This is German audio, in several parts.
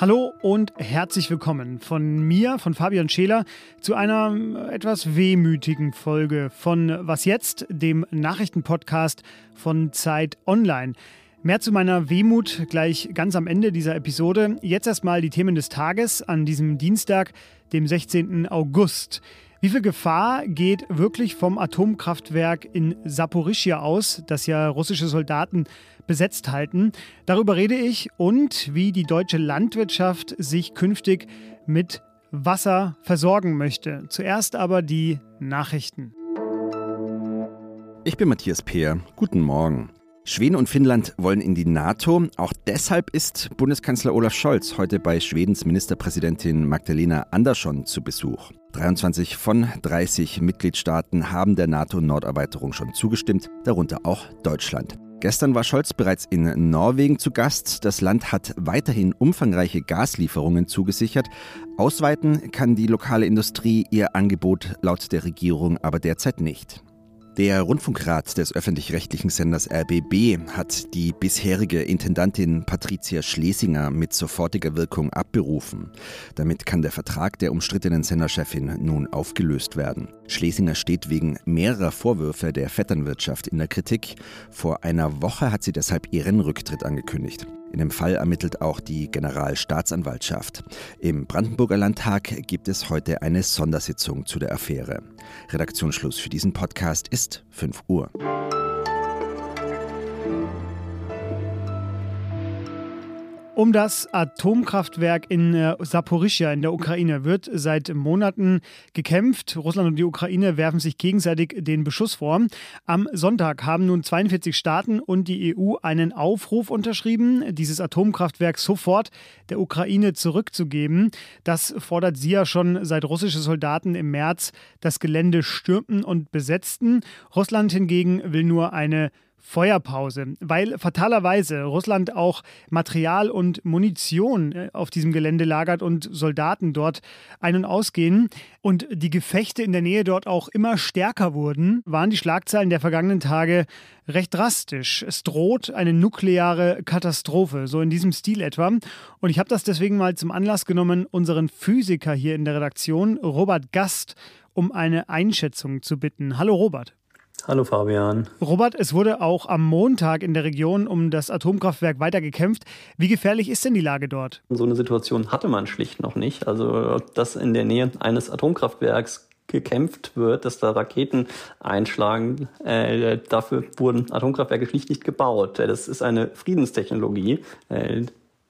Hallo und herzlich willkommen von mir, von Fabian Scheler, zu einer äh, etwas wehmütigen Folge von Was jetzt, dem Nachrichtenpodcast von Zeit Online. Mehr zu meiner Wehmut gleich ganz am Ende dieser Episode. Jetzt erstmal die Themen des Tages an diesem Dienstag, dem 16. August. Wie viel Gefahr geht wirklich vom Atomkraftwerk in Saporischia aus, das ja russische Soldaten besetzt halten? Darüber rede ich und wie die deutsche Landwirtschaft sich künftig mit Wasser versorgen möchte. Zuerst aber die Nachrichten. Ich bin Matthias Peer. Guten Morgen. Schweden und Finnland wollen in die NATO. Auch deshalb ist Bundeskanzler Olaf Scholz heute bei Schwedens Ministerpräsidentin Magdalena Andersson zu Besuch. 23 von 30 Mitgliedstaaten haben der NATO-Norderweiterung schon zugestimmt, darunter auch Deutschland. Gestern war Scholz bereits in Norwegen zu Gast. Das Land hat weiterhin umfangreiche Gaslieferungen zugesichert. Ausweiten kann die lokale Industrie ihr Angebot laut der Regierung aber derzeit nicht. Der Rundfunkrat des öffentlich-rechtlichen Senders RBB hat die bisherige Intendantin Patricia Schlesinger mit sofortiger Wirkung abberufen. Damit kann der Vertrag der umstrittenen Senderchefin nun aufgelöst werden. Schlesinger steht wegen mehrerer Vorwürfe der Vetternwirtschaft in der Kritik. Vor einer Woche hat sie deshalb ihren Rücktritt angekündigt. In dem Fall ermittelt auch die Generalstaatsanwaltschaft. Im Brandenburger Landtag gibt es heute eine Sondersitzung zu der Affäre. Redaktionsschluss für diesen Podcast ist 5 Uhr. Um das Atomkraftwerk in äh, Saporischia in der Ukraine wird seit Monaten gekämpft. Russland und die Ukraine werfen sich gegenseitig den Beschuss vor. Am Sonntag haben nun 42 Staaten und die EU einen Aufruf unterschrieben, dieses Atomkraftwerk sofort der Ukraine zurückzugeben. Das fordert sie ja schon seit russische Soldaten im März das Gelände stürmten und besetzten. Russland hingegen will nur eine Feuerpause, weil fatalerweise Russland auch Material und Munition äh, auf diesem Gelände lagert und Soldaten dort ein- und ausgehen und die Gefechte in der Nähe dort auch immer stärker wurden, waren die Schlagzeilen der vergangenen Tage recht drastisch. Es droht eine nukleare Katastrophe, so in diesem Stil etwa. Und ich habe das deswegen mal zum Anlass genommen, unseren Physiker hier in der Redaktion, Robert Gast, um eine Einschätzung zu bitten. Hallo Robert. Hallo Fabian. Robert, es wurde auch am Montag in der Region um das Atomkraftwerk weiter gekämpft. Wie gefährlich ist denn die Lage dort? So eine Situation hatte man schlicht noch nicht. Also, dass in der Nähe eines Atomkraftwerks gekämpft wird, dass da Raketen einschlagen. Äh, dafür wurden Atomkraftwerke schlicht nicht gebaut. Das ist eine Friedenstechnologie. Äh,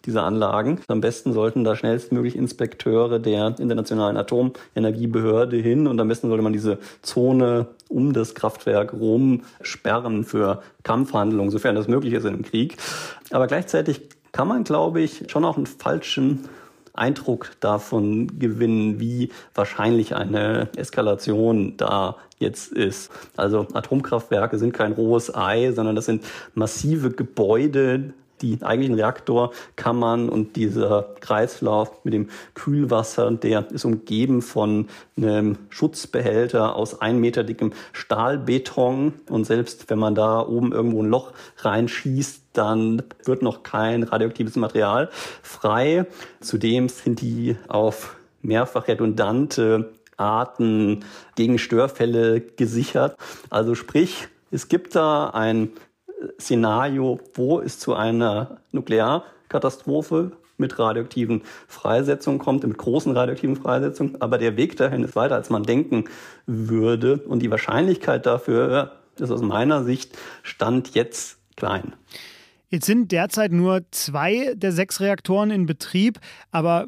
dieser Anlagen. Am besten sollten da schnellstmöglich Inspekteure der Internationalen Atomenergiebehörde hin und am besten sollte man diese Zone um das Kraftwerk rum sperren für Kampfhandlungen, sofern das möglich ist in einem Krieg. Aber gleichzeitig kann man, glaube ich, schon auch einen falschen Eindruck davon gewinnen, wie wahrscheinlich eine Eskalation da jetzt ist. Also Atomkraftwerke sind kein rohes Ei, sondern das sind massive Gebäude, die eigentlichen Reaktorkammern und dieser Kreislauf mit dem Kühlwasser, der ist umgeben von einem Schutzbehälter aus ein Meter dickem Stahlbeton. Und selbst wenn man da oben irgendwo ein Loch reinschießt, dann wird noch kein radioaktives Material frei. Zudem sind die auf mehrfach redundante Arten gegen Störfälle gesichert. Also sprich, es gibt da ein Szenario, wo es zu einer Nuklearkatastrophe mit radioaktiven Freisetzungen kommt, mit großen radioaktiven Freisetzungen. Aber der Weg dahin ist weiter, als man denken würde. Und die Wahrscheinlichkeit dafür ist aus meiner Sicht Stand jetzt klein. Jetzt sind derzeit nur zwei der sechs Reaktoren in Betrieb. Aber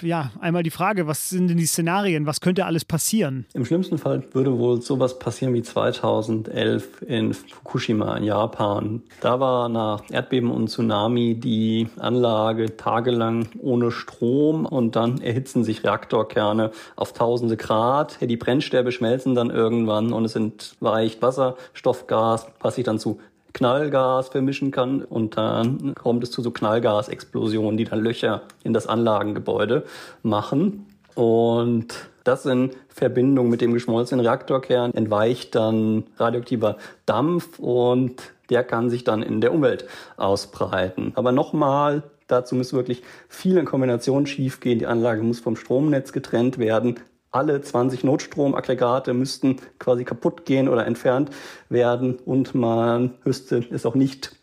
ja, einmal die Frage, was sind denn die Szenarien? Was könnte alles passieren? Im schlimmsten Fall würde wohl sowas passieren wie 2011 in Fukushima in Japan. Da war nach Erdbeben und Tsunami die Anlage tagelang ohne Strom und dann erhitzen sich Reaktorkerne auf tausende Grad. Die Brennstäbe schmelzen dann irgendwann und es entweicht Wasserstoffgas, was sich dann zu Knallgas vermischen kann und dann kommt es zu so Knallgasexplosionen, die dann Löcher in das Anlagengebäude machen. Und das in Verbindung mit dem geschmolzenen Reaktorkern entweicht dann radioaktiver Dampf und der kann sich dann in der Umwelt ausbreiten. Aber nochmal, dazu müssen wirklich viele in Kombination schiefgehen. Die Anlage muss vom Stromnetz getrennt werden. Alle 20 Notstromaggregate müssten quasi kaputt gehen oder entfernt werden und man müsste es auch nicht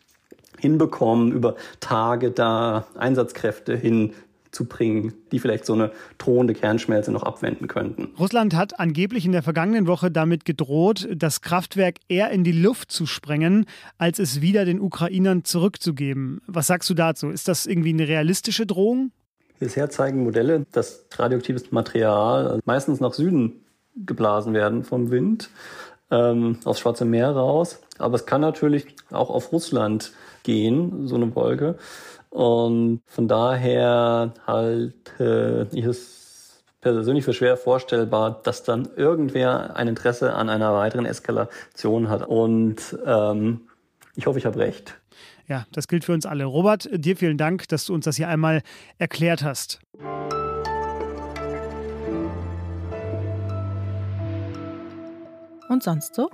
hinbekommen, über Tage da Einsatzkräfte hin zu bringen, die vielleicht so eine drohende Kernschmelze noch abwenden könnten. Russland hat angeblich in der vergangenen Woche damit gedroht, das Kraftwerk eher in die Luft zu sprengen, als es wieder den Ukrainern zurückzugeben. Was sagst du dazu? Ist das irgendwie eine realistische Drohung? Bisher zeigen Modelle, dass radioaktives Material meistens nach Süden geblasen werden vom Wind, ähm, aufs Schwarze Meer raus. Aber es kann natürlich auch auf Russland gehen, so eine Wolke. Und von daher halte ich es persönlich für schwer vorstellbar, dass dann irgendwer ein Interesse an einer weiteren Eskalation hat. Und ähm, ich hoffe, ich habe recht. Ja, das gilt für uns alle. Robert, dir vielen Dank, dass du uns das hier einmal erklärt hast. Und sonst so?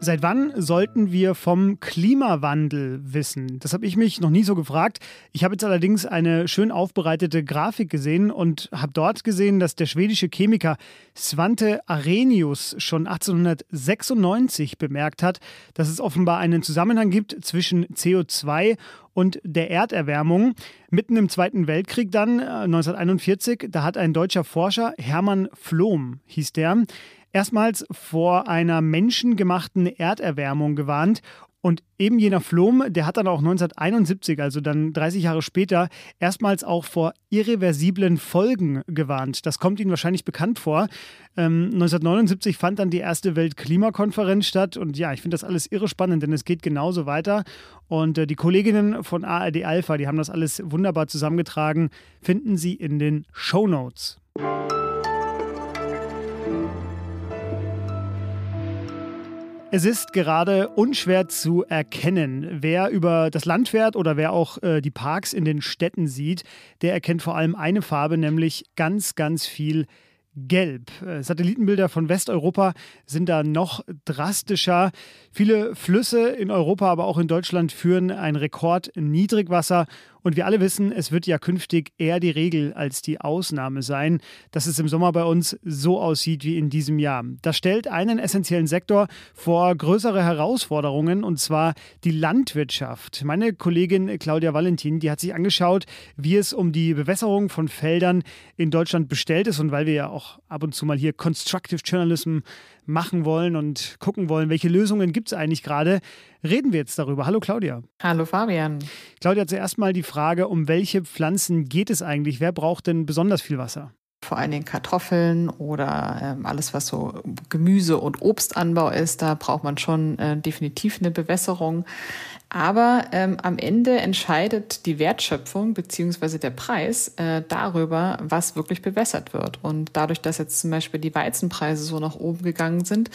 Seit wann sollten wir vom Klimawandel wissen? Das habe ich mich noch nie so gefragt. Ich habe jetzt allerdings eine schön aufbereitete Grafik gesehen und habe dort gesehen, dass der schwedische Chemiker Svante Arrhenius schon 1896 bemerkt hat, dass es offenbar einen Zusammenhang gibt zwischen CO2 und der Erderwärmung. Mitten im Zweiten Weltkrieg dann, 1941, äh, da hat ein deutscher Forscher, Hermann Flohm hieß der, erstmals vor einer menschengemachten Erderwärmung gewarnt. Und eben jener Flom, der hat dann auch 1971, also dann 30 Jahre später, erstmals auch vor irreversiblen Folgen gewarnt. Das kommt Ihnen wahrscheinlich bekannt vor. Ähm, 1979 fand dann die erste Weltklimakonferenz statt. Und ja, ich finde das alles irre spannend, denn es geht genauso weiter. Und äh, die Kolleginnen von ARD Alpha, die haben das alles wunderbar zusammengetragen, finden Sie in den Show Notes. Es ist gerade unschwer zu erkennen, wer über das Land fährt oder wer auch äh, die Parks in den Städten sieht, der erkennt vor allem eine Farbe, nämlich ganz, ganz viel Gelb. Äh, Satellitenbilder von Westeuropa sind da noch drastischer. Viele Flüsse in Europa, aber auch in Deutschland führen ein Rekord-Niedrigwasser und wir alle wissen, es wird ja künftig eher die Regel als die Ausnahme sein, dass es im Sommer bei uns so aussieht wie in diesem Jahr. Das stellt einen essentiellen Sektor vor größere Herausforderungen, und zwar die Landwirtschaft. Meine Kollegin Claudia Valentin, die hat sich angeschaut, wie es um die Bewässerung von Feldern in Deutschland bestellt ist. Und weil wir ja auch ab und zu mal hier Constructive Journalism machen wollen und gucken wollen, welche Lösungen gibt es eigentlich gerade, reden wir jetzt darüber. Hallo Claudia. Hallo Fabian. Claudia, zuerst mal die Frage, um welche Pflanzen geht es eigentlich? Wer braucht denn besonders viel Wasser? vor allen Dingen Kartoffeln oder ähm, alles, was so Gemüse- und Obstanbau ist, da braucht man schon äh, definitiv eine Bewässerung. Aber ähm, am Ende entscheidet die Wertschöpfung beziehungsweise der Preis äh, darüber, was wirklich bewässert wird. Und dadurch, dass jetzt zum Beispiel die Weizenpreise so nach oben gegangen sind,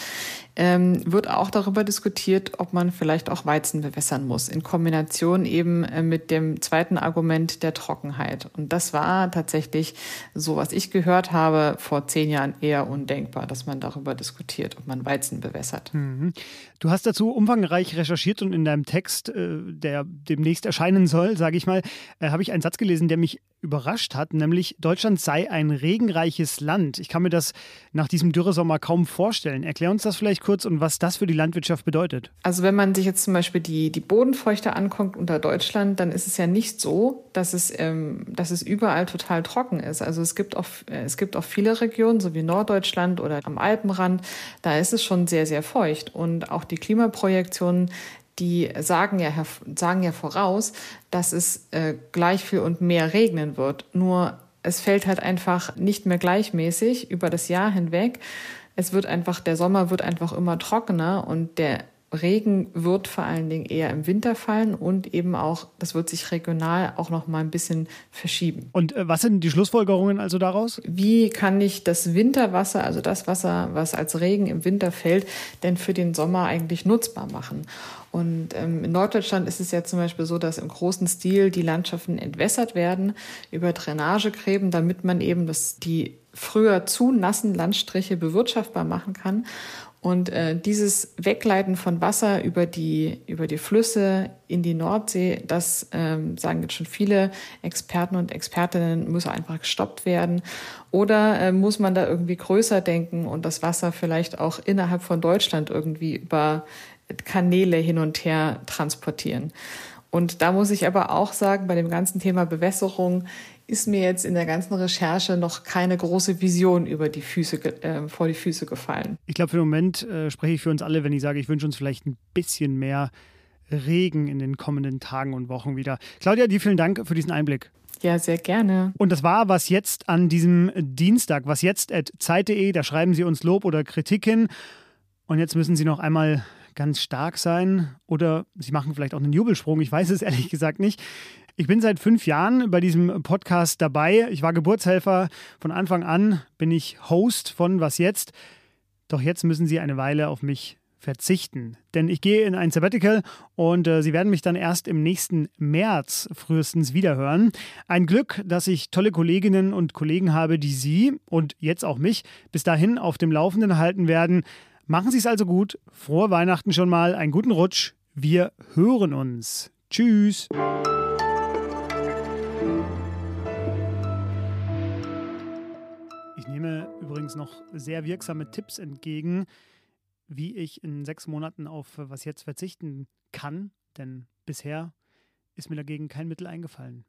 ähm, wird auch darüber diskutiert, ob man vielleicht auch Weizen bewässern muss, in Kombination eben äh, mit dem zweiten Argument der Trockenheit. Und das war tatsächlich so, was ich gehört habe, vor zehn Jahren eher undenkbar, dass man darüber diskutiert, ob man Weizen bewässert. Mhm. Du hast dazu umfangreich recherchiert und in deinem Text Text, äh, der demnächst erscheinen soll, sage ich mal, äh, habe ich einen Satz gelesen, der mich überrascht hat, nämlich Deutschland sei ein regenreiches Land. Ich kann mir das nach diesem Dürresommer kaum vorstellen. Erklär uns das vielleicht kurz und was das für die Landwirtschaft bedeutet. Also wenn man sich jetzt zum Beispiel die, die Bodenfeuchte anguckt unter Deutschland, dann ist es ja nicht so, dass es, ähm, dass es überall total trocken ist. Also es gibt, auch, äh, es gibt auch viele Regionen, so wie Norddeutschland oder am Alpenrand, da ist es schon sehr, sehr feucht. Und auch die Klimaprojektionen die sagen ja, sagen ja voraus, dass es äh, gleich viel und mehr regnen wird. Nur es fällt halt einfach nicht mehr gleichmäßig über das Jahr hinweg. Es wird einfach, der Sommer wird einfach immer trockener und der Regen wird vor allen Dingen eher im Winter fallen und eben auch, das wird sich regional auch noch mal ein bisschen verschieben. Und äh, was sind die Schlussfolgerungen also daraus? Wie kann ich das Winterwasser, also das Wasser, was als Regen im Winter fällt, denn für den Sommer eigentlich nutzbar machen? Und ähm, in Norddeutschland ist es ja zum Beispiel so, dass im großen Stil die Landschaften entwässert werden über Drainagegräben, damit man eben das, die früher zu nassen Landstriche bewirtschaftbar machen kann. Und äh, dieses Wegleiten von Wasser über die, über die Flüsse in die Nordsee, das ähm, sagen jetzt schon viele Experten und Expertinnen, muss einfach gestoppt werden. Oder äh, muss man da irgendwie größer denken und das Wasser vielleicht auch innerhalb von Deutschland irgendwie über Kanäle hin und her transportieren? Und da muss ich aber auch sagen, bei dem ganzen Thema Bewässerung ist mir jetzt in der ganzen Recherche noch keine große Vision über die Füße, äh, vor die Füße gefallen. Ich glaube, für den Moment äh, spreche ich für uns alle, wenn ich sage, ich wünsche uns vielleicht ein bisschen mehr Regen in den kommenden Tagen und Wochen wieder. Claudia, dir vielen Dank für diesen Einblick. Ja, sehr gerne. Und das war was jetzt an diesem Dienstag. Was jetzt at Zeit.de, da schreiben Sie uns Lob oder Kritik hin. Und jetzt müssen Sie noch einmal ganz stark sein oder Sie machen vielleicht auch einen Jubelsprung. Ich weiß es ehrlich gesagt nicht. Ich bin seit fünf Jahren bei diesem Podcast dabei. Ich war Geburtshelfer. Von Anfang an bin ich Host von Was jetzt. Doch jetzt müssen Sie eine Weile auf mich verzichten. Denn ich gehe in ein Sabbatical und äh, Sie werden mich dann erst im nächsten März frühestens wiederhören. Ein Glück, dass ich tolle Kolleginnen und Kollegen habe, die Sie und jetzt auch mich bis dahin auf dem Laufenden halten werden. Machen Sie es also gut. Frohe Weihnachten schon mal. Einen guten Rutsch. Wir hören uns. Tschüss. Ich nehme übrigens noch sehr wirksame Tipps entgegen, wie ich in sechs Monaten auf was jetzt verzichten kann, denn bisher ist mir dagegen kein Mittel eingefallen.